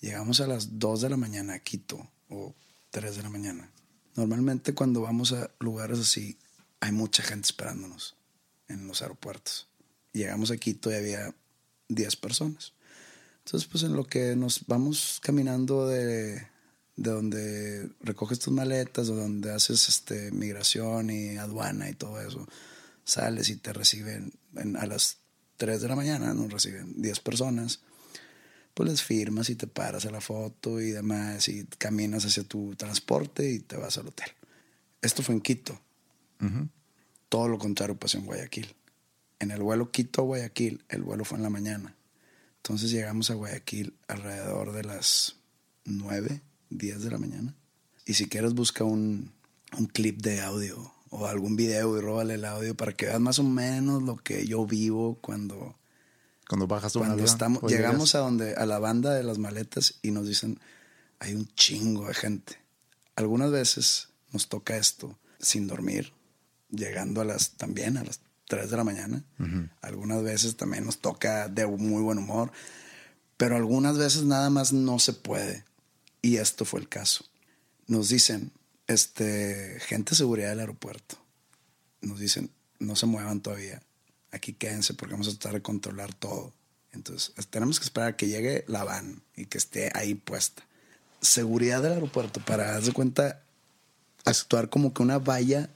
Llegamos a las 2 de la mañana a Quito o 3 de la mañana. Normalmente cuando vamos a lugares así hay mucha gente esperándonos en los aeropuertos llegamos aquí todavía había 10 personas. Entonces, pues en lo que nos vamos caminando de, de donde recoges tus maletas o donde haces este, migración y aduana y todo eso, sales y te reciben a las 3 de la mañana, nos reciben 10 personas. Pues les firmas y te paras a la foto y demás y caminas hacia tu transporte y te vas al hotel. Esto fue en Quito. Todo lo contrario pasó en Guayaquil en el vuelo Quito-Guayaquil, el vuelo fue en la mañana. Entonces llegamos a Guayaquil alrededor de las 9, 10 de la mañana. Y si quieres busca un, un clip de audio o algún video y róbale el audio para que veas más o menos lo que yo vivo cuando... Cuando bajas un cuando estamos Llegamos a, donde, a la banda de las maletas y nos dicen, hay un chingo de gente. Algunas veces nos toca esto sin dormir, llegando a las también a las 3 de la mañana. Algunas veces también nos toca de muy buen humor, pero algunas veces nada más no se puede. Y esto fue el caso. Nos dicen, este, gente de seguridad del aeropuerto, nos dicen, no se muevan todavía, aquí quédense porque vamos a tratar de controlar todo. Entonces, tenemos que esperar a que llegue la van y que esté ahí puesta. Seguridad del aeropuerto para, darse cuenta, actuar como que una valla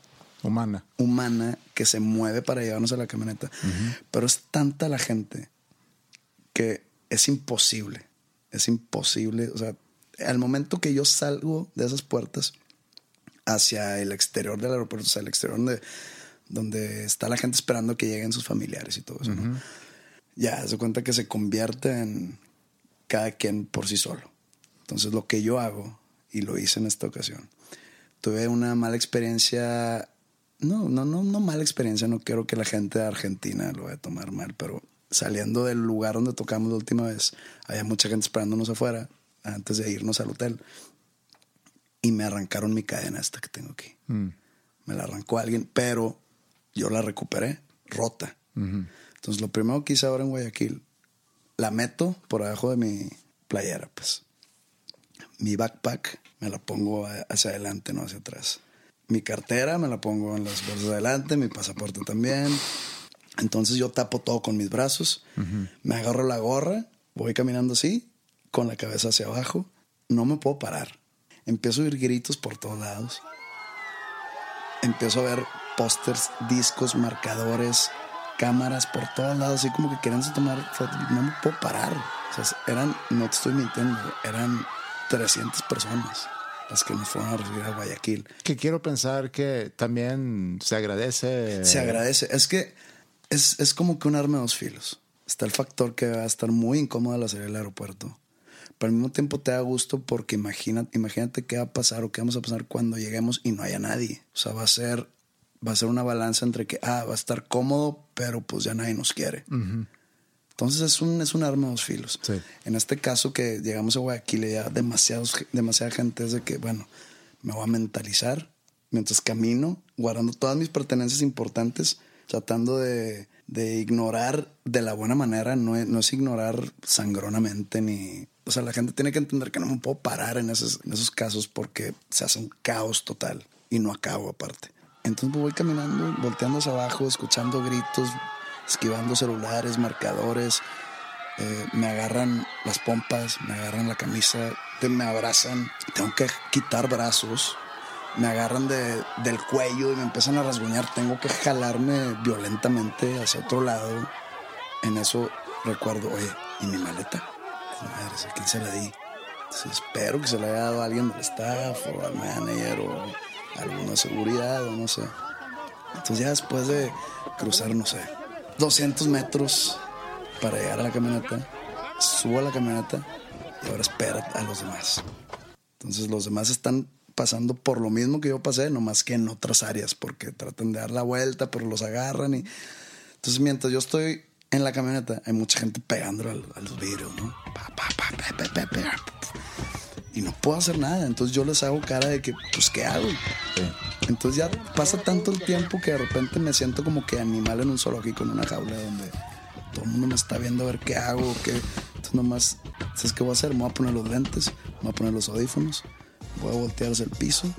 humana. Humana que se mueve para llevarnos a la camioneta. Pero es tanta la gente que es imposible. Es imposible. O sea, al momento que yo salgo de esas puertas hacia el exterior del aeropuerto, o sea, el exterior donde, donde está la gente esperando que lleguen sus familiares y todo eso, Ya, se cuenta que se convierte en cada quien por sí solo. Entonces, lo que yo hago, y lo hice en esta ocasión, tuve una mala experiencia no, no, no, no mala experiencia. No quiero que la gente de Argentina lo vaya a tomar mal, pero saliendo del lugar donde tocamos la última vez, había mucha gente esperándonos afuera antes de irnos al hotel. Y me arrancaron mi cadena esta que tengo aquí. Mm. Me la arrancó alguien, pero yo la recuperé rota. Entonces, lo primero que hice ahora en Guayaquil, la meto por abajo de mi playera, pues. Mi backpack me la pongo hacia adelante, no hacia atrás mi cartera me la pongo en las bolsas de adelante, mi pasaporte también. Entonces yo tapo todo con mis brazos, me agarro la gorra, voy caminando así, con la cabeza hacia abajo, no me puedo parar. Empiezo a oír gritos por todos lados. Empiezo a ver pósters, discos, marcadores, cámaras por todos lados, así como que quieren tomar fotos. No me puedo parar. O sea, eran, no te estoy mintiendo, eran 300 personas las que nos fueron a recibir a Guayaquil. Que quiero pensar que también se agradece. Se agradece. Es que es, es como que un arma de dos filos. está el factor que va a estar muy incómodo la salir del aeropuerto. Pero al mismo tiempo te da gusto porque imagina, imagínate qué va a pasar o qué vamos a pasar cuando lleguemos y no haya nadie. O sea, va a ser, va a ser una balanza entre que, ah, va a estar cómodo, pero pues ya nadie nos quiere. Entonces es un, es un arma de dos filos. Sí. En este caso que llegamos a Guayaquil y ya demasiados, demasiada gente es de que, bueno, me voy a mentalizar mientras camino, guardando todas mis pertenencias importantes, tratando de, de ignorar de la buena manera, no es, no es ignorar sangronamente ni... O sea, la gente tiene que entender que no me puedo parar en esos, en esos casos porque se hace un caos total y no acabo aparte. Entonces voy caminando, volteando hacia abajo, escuchando gritos, esquivando celulares, marcadores, eh, me agarran las pompas, me agarran la camisa, me abrazan, tengo que quitar brazos, me agarran de, del cuello y me empiezan a rasguñar, tengo que jalarme violentamente hacia otro lado. En eso recuerdo, oye, ¿y mi maleta? Madre, ¿a quién se la di? Espero que se la haya dado a alguien del staff o al manager o alguna seguridad o no sé. Entonces ya después de cruzar, no sé, 200 metros para llegar a la camioneta, subo a la camioneta y ahora espera a los demás. Entonces los demás están pasando por lo mismo que yo pasé, nomás que en otras áreas, porque tratan de dar la vuelta, pero los agarran y... Entonces mientras yo estoy en la camioneta, hay mucha gente pegándole a, los vidrios, ¿no? Y no puedo hacer nada, entonces yo les hago cara de que, pues, ¿qué hago? Entonces ya pasa tanto el tiempo que de repente me siento como que animal en un zoológico, en una jaula donde todo el mundo me está viendo a ver qué hago, qué... Entonces nomás, ¿sabes qué voy a hacer? Me voy a poner los lentes, me voy a poner los audífonos, voy a voltear hacia el piso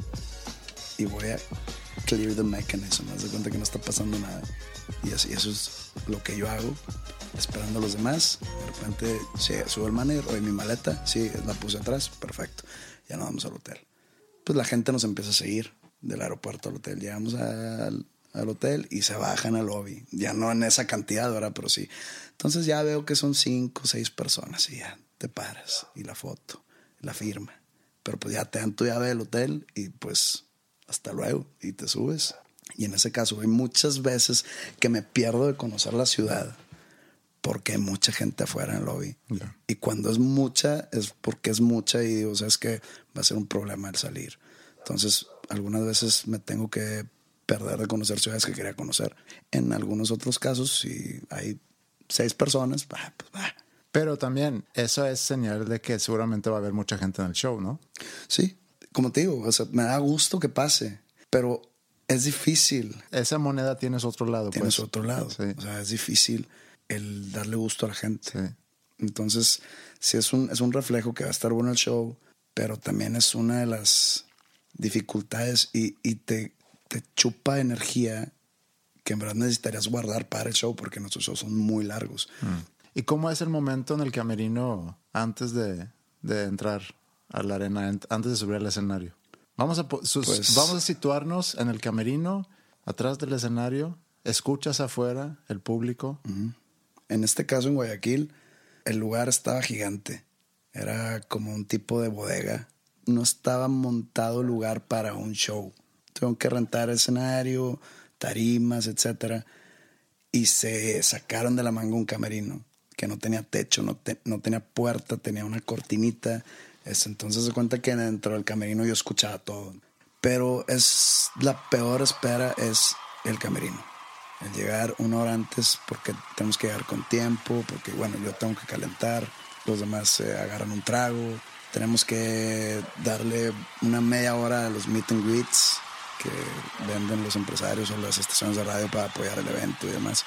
y voy a clear the mechanism. Haz de cuenta que no está pasando nada. Y así, eso es lo que yo hago, esperando a los demás. De repente sí, subo el manager, oye, mi maleta, sí, la puse atrás, perfecto. Ya nos vamos al hotel. Pues la gente nos empieza a seguir del aeropuerto al hotel. Llegamos al, al hotel y se bajan al lobby. Ya no en esa cantidad, ¿verdad? Pero sí. Entonces ya veo que son cinco o seis personas y ya te paras. Y la foto, la firma. Pero pues ya te dan tu llave del hotel y pues hasta luego y te subes. Y en ese caso hay muchas veces que me pierdo de conocer la ciudad porque hay mucha gente afuera en el lobby. Y cuando es mucha, es porque es mucha y digo, o sea, es que va a ser un problema el salir. Entonces, algunas veces me tengo que perder de conocer ciudades que quería conocer. En algunos otros casos, si hay seis personas, pues va. Pero también eso es señal de que seguramente va a haber mucha gente en el show, ¿no? Sí, como te digo, o sea, me da gusto que pase, pero es difícil. Esa moneda tienes otro lado. Tienes pues. otro lado. O sea, es difícil el darle gusto a la gente. Entonces, sí es un, es un reflejo que va a estar bueno el show, pero también es una de las dificultades y, y te, te chupa energía que en verdad necesitarías guardar para el show porque nuestros shows son muy largos. Mm. ¿Y cómo es el momento en el camerino antes de, de entrar a la arena, antes de subir al escenario? Vamos a, pues vamos a situarnos en el camerino, atrás del escenario, escuchas afuera el público. En este caso, en Guayaquil, el lugar estaba gigante. Era como un tipo de bodega. No estaba montado lugar para un show. Tengo que rentar escenario, tarimas, etcétera. Y se sacaron de la manga un camerino que no tenía techo, no, no tenía puerta, tenía una cortinita. Es, entonces se cuenta que dentro del camerino yo escuchaba todo. Pero es la peor espera es el camerino. Llegar una hora antes porque tenemos que llegar con tiempo, porque bueno, yo tengo que calentar, los demás se agarran un trago, tenemos que darle una media hora a los meet and greets que venden los empresarios o las estaciones de radio para apoyar el evento y demás.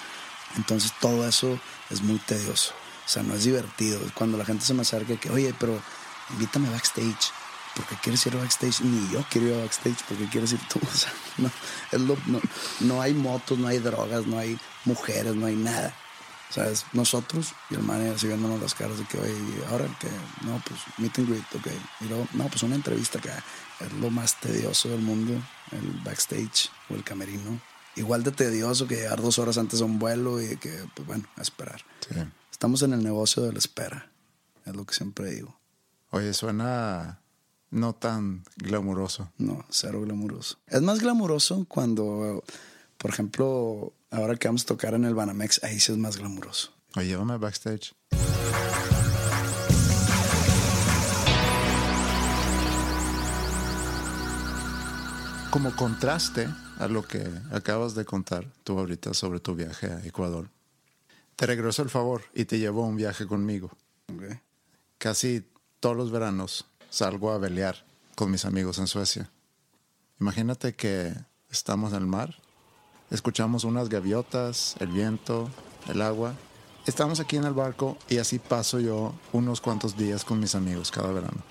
Entonces todo eso es muy tedioso. O sea, no es divertido. Cuando la gente se me acerca que, oye, pero invítame backstage. Porque quieres ir a backstage? Ni yo quiero ir a backstage porque quieres ir tú. O sea, no, es lo, no, no hay motos, no hay drogas, no hay mujeres, no hay nada. O sea, es nosotros y el manager así viéndonos las caras de que, oye, ahora que, no, pues, meet and greet, ok. Y luego, no, pues una entrevista que es lo más tedioso del mundo, el backstage o el camerino igual de tedioso que llegar dos horas antes a un vuelo y que, pues bueno, a esperar. Estamos en el negocio de la espera, es lo que siempre digo. Oye, suena no tan glamuroso. No, cero glamuroso. Es más glamuroso cuando, por ejemplo, ahora que vamos a tocar en el Banamex, ahí sí es más glamuroso. O llévame backstage. Como contraste a lo que acabas de contar tú ahorita sobre tu viaje a Ecuador, te regreso el favor y te llevo a un viaje conmigo. Casi todos los veranos salgo a velear con mis amigos en Suecia. Imagínate que estamos en el mar, escuchamos unas gaviotas, el viento, el agua. Estamos aquí en el barco y así paso yo unos cuantos días con mis amigos cada verano.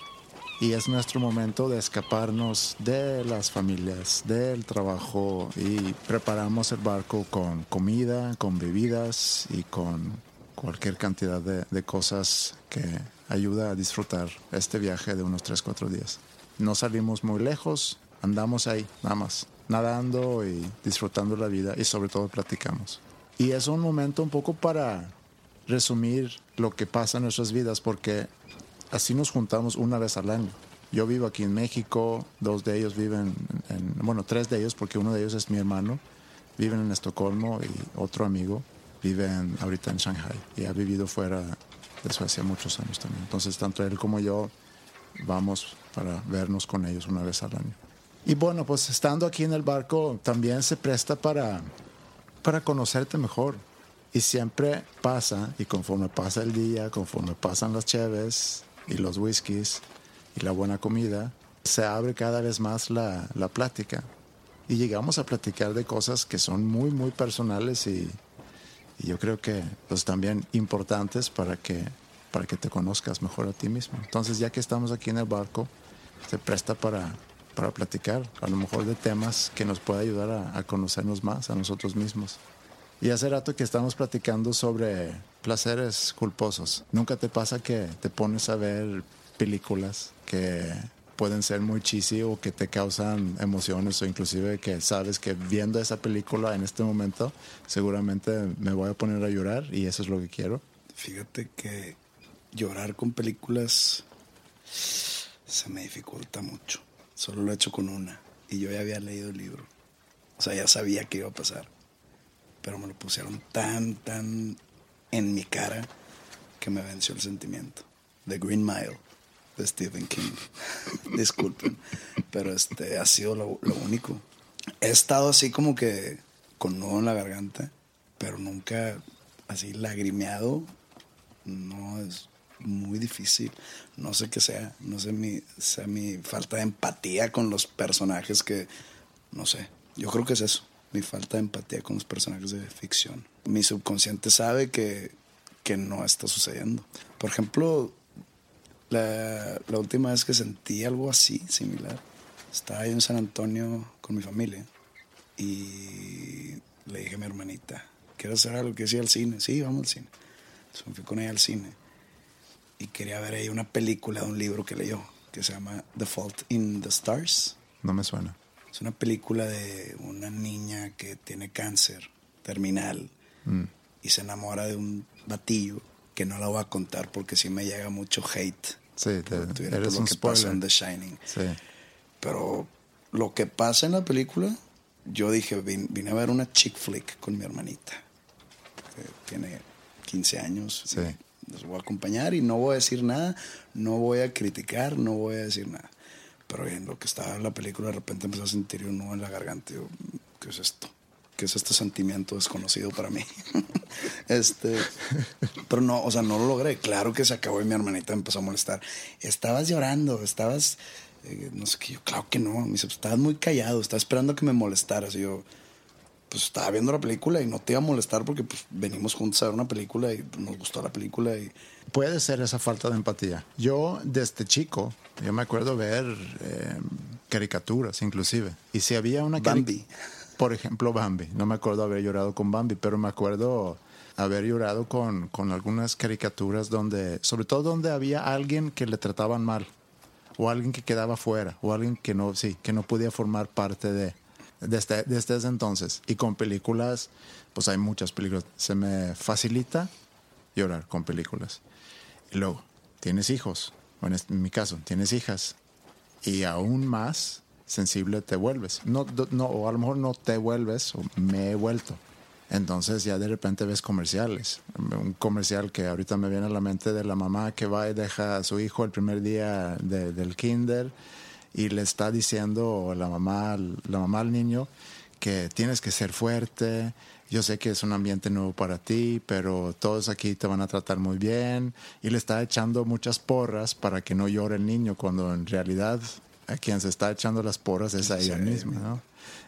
Y es nuestro momento de escaparnos de las familias, del trabajo y preparamos el barco con comida, con bebidas y con cualquier cantidad de, de cosas que ayuda a disfrutar este viaje de unos 3, 4 días. No salimos muy lejos, andamos ahí, nada más, nadando y disfrutando la vida y sobre todo platicamos. Y es un momento un poco para resumir lo que pasa en nuestras vidas porque así nos juntamos una vez al año. Yo vivo aquí en México, dos de ellos viven, en, bueno, tres de ellos, porque uno de ellos es mi hermano, viven en Estocolmo y otro amigo vive en- ahorita en Shanghai y ha vivido fuera de Suecia muchos años también. Entonces, tanto él como yo vamos para vernos con ellos una vez al año. Y bueno, pues estando aquí en el barco también se presta para, para conocerte mejor. Y siempre pasa, y conforme pasa el día, conforme pasan las cheves y los whiskies y la buena comida, se abre cada vez más la, la plática. Y llegamos a platicar de cosas que son muy, muy personales y, y yo creo que pues también importantes para que, para que te conozcas mejor a ti mismo. Entonces ya que estamos aquí en el barco, se presta para, para platicar, a lo mejor de temas que nos pueda ayudar a, a conocernos más a nosotros mismos. Y hace rato que estamos platicando sobre placeres culposos. ¿Nunca te pasa que te pones a ver películas que pueden ser muy cheesy o que te causan emociones o inclusive que sabes que viendo esa película en este momento seguramente me voy a poner a llorar y eso es lo que quiero? Fíjate que llorar con películas se me dificulta mucho. Solo lo he hecho con una. Y yo ya había leído el libro. O sea, ya sabía que iba a pasar. Pero me lo pusieron tan, tan en mi cara que me venció el sentimiento. The Green Mile de Stephen King. Disculpen. Pero este ha sido lo, único. He estado así como que con nudo en la garganta, pero nunca así lagrimeado. No es muy difícil. No sé qué sea. No sé mi, sea mi falta de empatía con los personajes que. No sé. Yo creo que es eso. Mi falta de empatía con los personajes de ficción. Mi subconsciente sabe que, que no está sucediendo. Por ejemplo, la, la última vez que sentí algo así, similar, estaba yo en San Antonio con mi familia y le dije a mi hermanita, quiero hacer algo, que ir al cine. Sí, vamos al cine. Entonces fui con ella al cine y quería ver ahí una película de un libro que leyó que se llama The Fault in the Stars. No me suena. Es una película de una niña que tiene cáncer terminal Mm. y se enamora de un batillo que no la voy a contar porque sí me llega mucho hate. Sí, te- eres lo un que pasó en spoiler. The Shining. Sí. Pero lo que pasa en la película, yo dije, vin- vine a ver una chick flick con mi hermanita, que tiene 15 años. Sí. Los voy a acompañar y no voy a decir nada, no voy a criticar, no voy a decir nada. Pero en lo que estaba en la película, de repente empecé a sentir un nudo en la garganta. Yo, ¿qué es esto? ¿Qué es este sentimiento desconocido para mí? este, pero no, o sea, no lo logré. Claro que se acabó y mi hermanita me empezó a molestar. Estabas llorando, estabas, eh, no sé qué. Yo, claro que no. Me dice, "Pues, estabas muy callado, estaba esperando que me molestaras. Y yo, pues estaba viendo la película y no te iba a molestar porque pues venimos juntos a ver una película y nos gustó la película y Puede ser esa falta de empatía. Yo desde chico, yo me acuerdo ver eh, caricaturas inclusive. Y si había una cari- Bambi. Por ejemplo, Bambi. No me acuerdo haber llorado con Bambi, pero me acuerdo haber llorado con, con algunas caricaturas donde, sobre todo donde había alguien que le trataban mal, o alguien que quedaba fuera, o alguien que no, sí, que no podía formar parte de, desde, desde ese entonces. Y con películas, pues hay muchas películas. Se me facilita llorar con películas. Y luego, tienes hijos, o en, este- en mi caso, tienes hijas, y aún más sensible te vuelves. No, no, o a lo mejor no te vuelves, me he vuelto. Entonces ya de repente ves comerciales. Un comercial que ahorita me viene a la mente de la mamá que va y deja a su hijo el primer día de- del kinder y le está diciendo la mamá, la mamá al niño que tienes que ser fuerte. Yo sé que es un ambiente nuevo para ti, pero todos aquí te van a tratar muy bien. Y le está echando muchas porras para que no llore el niño, cuando en realidad a quien se está echando las porras es a ella misma, ¿no?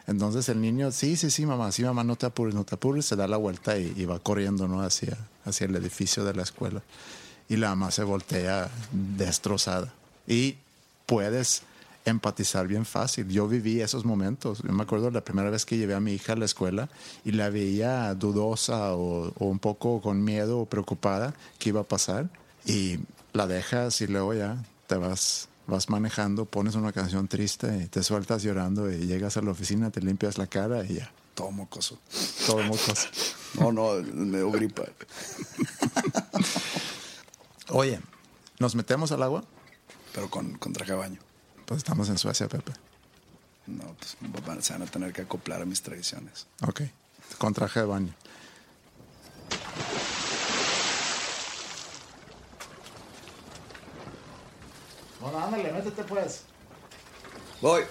Entonces el niño, sí, sí, sí, mamá, sí, mamá, no te apures, no te apures, se da la vuelta y, y va corriendo, ¿no? Hacia, hacia el edificio de la escuela. Y la mamá se voltea destrozada. Y puedes empatizar bien fácil. Yo viví esos momentos. Yo me acuerdo la primera vez que llevé a mi hija a la escuela y la veía dudosa o, o un poco con miedo o preocupada que iba a pasar. Y la dejas y luego ya te vas vas manejando, pones una canción triste y te sueltas llorando y llegas a la oficina, te limpias la cara y ya, Todo mocoso. todo mocoso. No, no, me dio gripa. Oye, ¿nos metemos al agua? Pero con, con traje de baño. Pues estamos en Suecia, Pepe. No, pues se van a tener que acoplar a mis tradiciones. Ok, con traje de baño. Bueno, ándale, métete pues. Voy.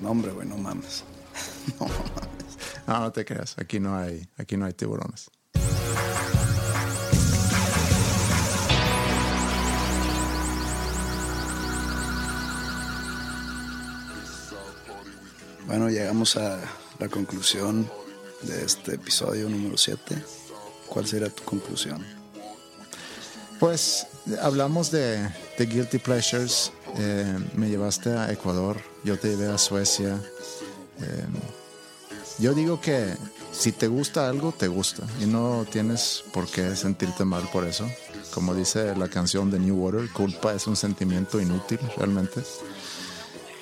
No, hombre, güey, no mames. No mames. No, no te creas, aquí no hay, aquí no hay tiburones. Bueno, llegamos a la conclusión de este episodio número 7. ¿Cuál sería tu conclusión? Pues hablamos de, de Guilty Pleasures. Eh, me llevaste a Ecuador, yo te llevé a Suecia. Eh, yo digo que si te gusta algo, te gusta. Y no tienes por qué sentirte mal por eso. Como dice la canción de New Water, culpa es un sentimiento inútil realmente.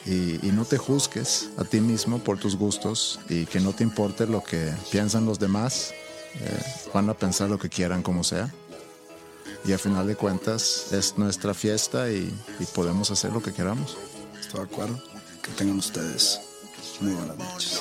Y, no te juzgues a ti mismo por tus gustos y que no te importe lo que piensan los demás. Eh, van a pensar lo que quieran como sea y a final de cuentas es nuestra fiesta y, y podemos hacer lo que queramos. ¿Estoy de acuerdo? Que tengan ustedes muy buenas noches.